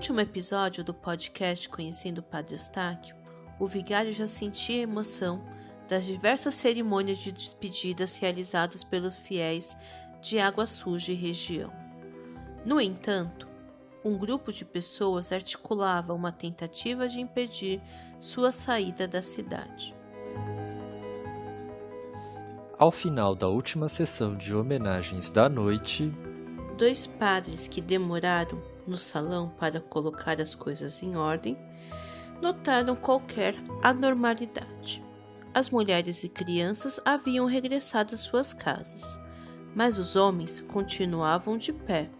último episódio do podcast Conhecendo o Padre Eustáquio, o vigário já sentia a emoção das diversas cerimônias de despedidas realizadas pelos fiéis de Água Suja e região. No entanto, um grupo de pessoas articulava uma tentativa de impedir sua saída da cidade. Ao final da última sessão de homenagens da noite, dois padres que demoraram no salão para colocar as coisas em ordem notaram qualquer anormalidade. As mulheres e crianças haviam regressado às suas casas, mas os homens continuavam de pé,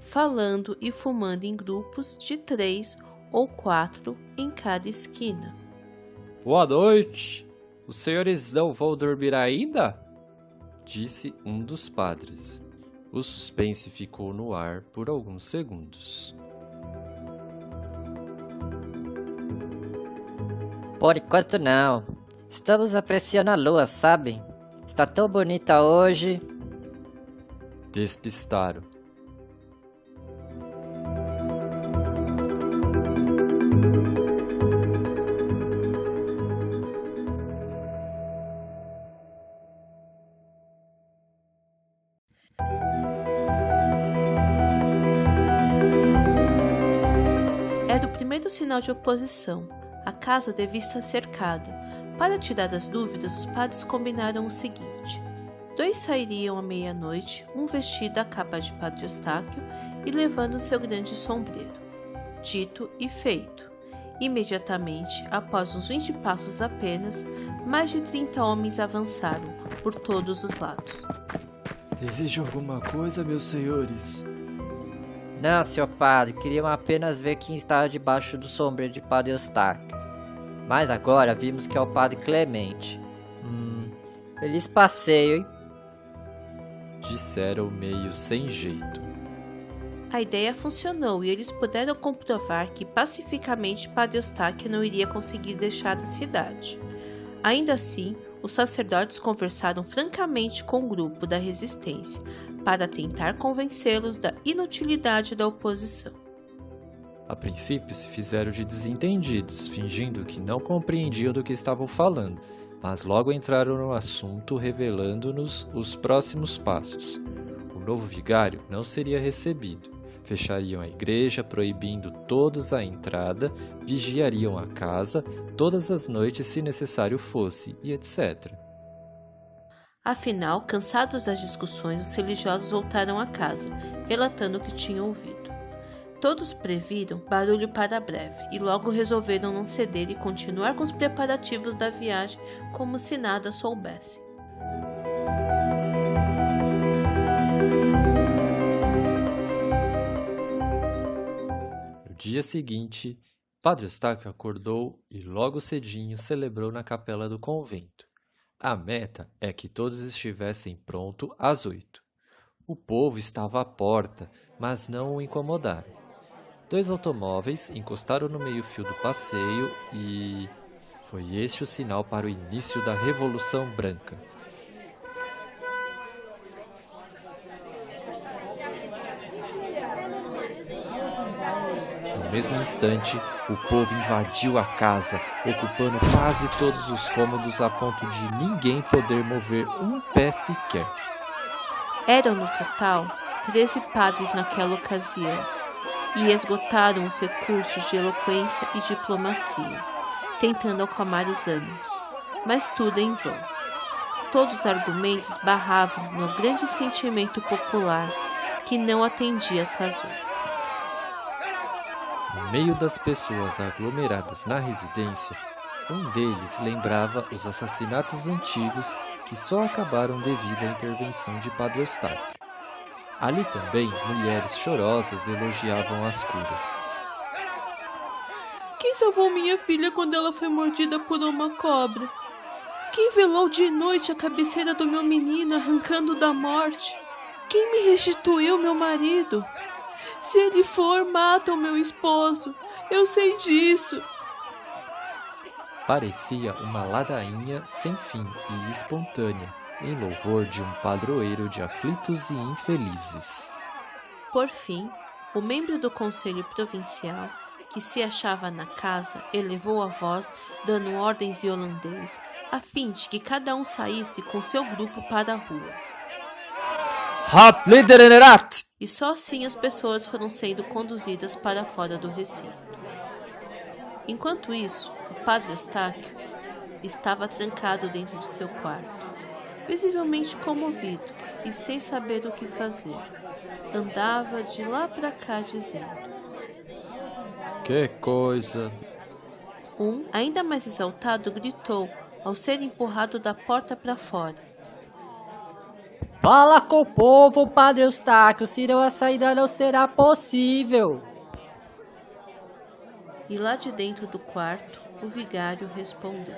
falando e fumando em grupos de três ou quatro em cada esquina. Boa noite! Os senhores não vão dormir ainda? Disse um dos padres. O suspense ficou no ar por alguns segundos. Por enquanto não. Estamos apreciando a lua, sabe? Está tão bonita hoje. Despistaram. Era o primeiro sinal de oposição. A casa devia estar cercada, para tirar as dúvidas, os padres combinaram o seguinte: dois sairiam à meia-noite, um vestido à capa de Padre Eustáquio e levando seu grande sombreiro. Dito e feito. Imediatamente, após uns vinte passos apenas, mais de trinta homens avançaram por todos os lados. Exige alguma coisa, meus senhores? Não, senhor padre, queriam apenas ver quem estava debaixo do sombreiro de Padre Eustáquio. Mas agora vimos que é o padre Clemente. Hum, feliz passeio, hein? Disseram meio sem jeito. A ideia funcionou e eles puderam comprovar que pacificamente Padre Eustáquio não iria conseguir deixar a cidade. Ainda assim, os sacerdotes conversaram francamente com o grupo da resistência para tentar convencê-los da inutilidade da oposição. A princípio se fizeram de desentendidos, fingindo que não compreendiam do que estavam falando, mas logo entraram no assunto, revelando-nos os próximos passos. O novo vigário não seria recebido. Fechariam a igreja, proibindo todos a entrada, vigiariam a casa todas as noites se necessário fosse, e etc. Afinal, cansados das discussões, os religiosos voltaram a casa, relatando o que tinham ouvido. Todos previram barulho para breve e logo resolveram não ceder e continuar com os preparativos da viagem como se nada soubessem. No dia seguinte, Padre Eustáquio acordou e logo cedinho celebrou na capela do convento. A meta é que todos estivessem pronto às oito. O povo estava à porta, mas não o incomodaram. Dois automóveis encostaram no meio-fio do passeio e. Foi este o sinal para o início da Revolução Branca. No mesmo instante, o povo invadiu a casa, ocupando quase todos os cômodos a ponto de ninguém poder mover um pé sequer. Eram no total 13 padres naquela ocasião e esgotaram os recursos de eloquência e diplomacia, tentando acalmar os ânimos, mas tudo em vão. Todos os argumentos barravam no grande sentimento popular que não atendia às razões. No meio das pessoas aglomeradas na residência, um deles lembrava os assassinatos antigos que só acabaram devido à intervenção de Padre Eustáquio. Ali também, mulheres chorosas elogiavam as curas. Quem salvou minha filha quando ela foi mordida por uma cobra? Quem velou de noite a cabeceira do meu menino arrancando da morte? Quem me restituiu meu marido? Se ele for, mata o meu esposo. Eu sei disso. Parecia uma ladainha sem fim e espontânea em louvor de um padroeiro de aflitos e infelizes. Por fim, o membro do conselho provincial, que se achava na casa, elevou a voz, dando ordens em holandês, a fim de que cada um saísse com seu grupo para a rua. E só assim as pessoas foram sendo conduzidas para fora do recinto. Enquanto isso, o padre Eustáquio estava trancado dentro de seu quarto, visivelmente comovido e sem saber o que fazer. Andava de lá para cá dizendo: Que coisa! Um, ainda mais exaltado, gritou ao ser empurrado da porta para fora. Fala com o povo, Padre Eustáquio, senão a saída não será possível. E lá de dentro do quarto, o vigário respondeu: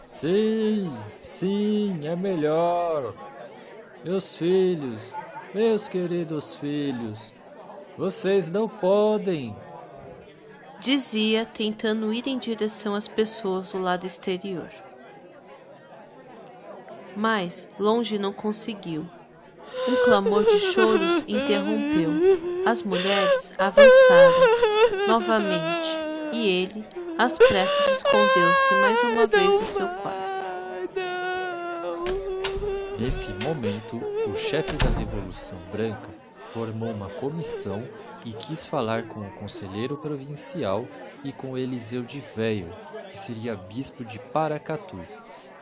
Sim, sim, é melhor. Meus filhos, meus queridos filhos, vocês não podem. Dizia, tentando ir em direção às pessoas do lado exterior. Mas, longe não conseguiu. Um clamor de choros interrompeu. As mulheres avançaram novamente e ele, às pressas, escondeu-se mais uma vez no seu quarto. Nesse momento, o chefe da Revolução Branca formou uma comissão e quis falar com o conselheiro provincial e com Eliseu de Veio, que seria bispo de Paracatu,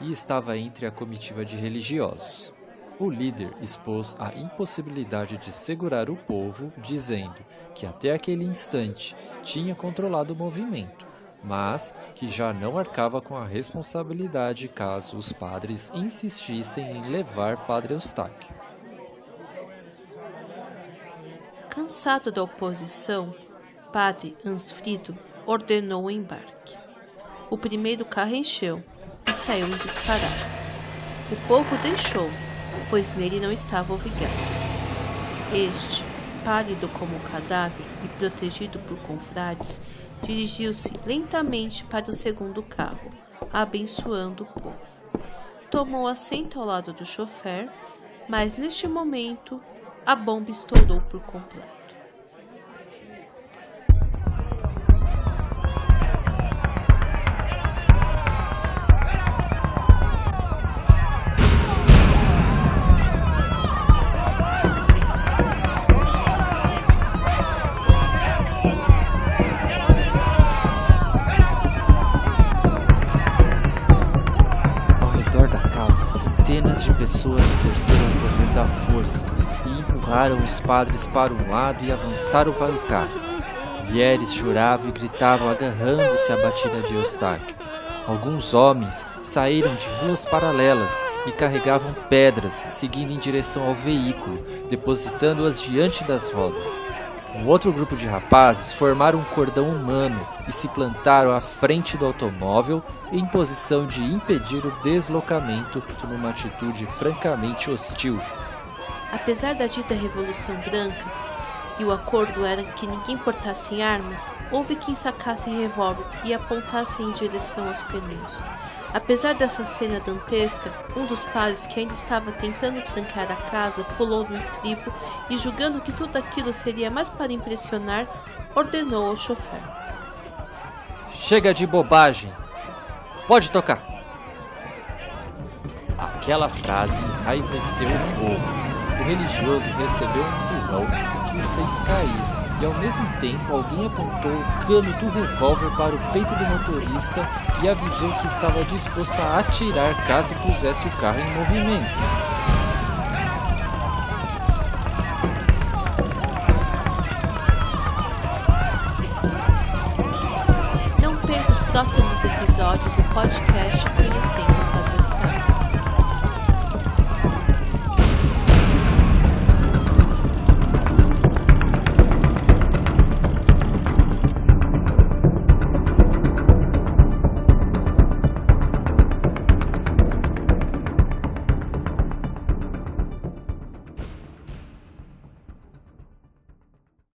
e estava entre a comitiva de religiosos. O líder expôs a impossibilidade de segurar o povo, dizendo que até aquele instante tinha controlado o movimento, mas que já não arcava com a responsabilidade caso os padres insistissem em levar Padre Eustáquio. Cansado da oposição, Padre Ansfrido ordenou o embarque. O primeiro carro encheu saiu em disparada. O povo deixou, pois nele não estava o vigário. Este, pálido como um cadáver e protegido por confrades, dirigiu-se lentamente para o segundo carro, abençoando o povo. Tomou assento ao lado do chofer, mas neste momento a bomba estourou por completo. Pessoas exerceram o poder da força e empurraram os padres para um lado e avançaram para o carro. Mulheres choravam e gritavam agarrando-se à batida de Eustáquio. Alguns homens saíram de ruas paralelas e carregavam pedras, seguindo em direção ao veículo, depositando-as diante das rodas. Um outro grupo de rapazes formaram um cordão humano e se plantaram à frente do automóvel em posição de impedir o deslocamento numa atitude francamente hostil. Apesar da dita Revolução Branca, e o acordo era que ninguém portasse armas, houve quem sacasse revólveres e apontasse em direção aos pneus. Apesar dessa cena dantesca, um dos padres que ainda estava tentando trancar a casa pulou no estribo e, julgando que tudo aquilo seria mais para impressionar, ordenou ao chofer. Chega de bobagem! Pode tocar! Aquela frase enraiveceu o povo. O religioso recebeu um empurrão que o fez cair, e ao mesmo tempo alguém apontou o cano do revólver para o peito do motorista e avisou que estava disposto a atirar caso pusesse o carro em movimento. Não perca os próximos episódios do podcast Conhecendo o.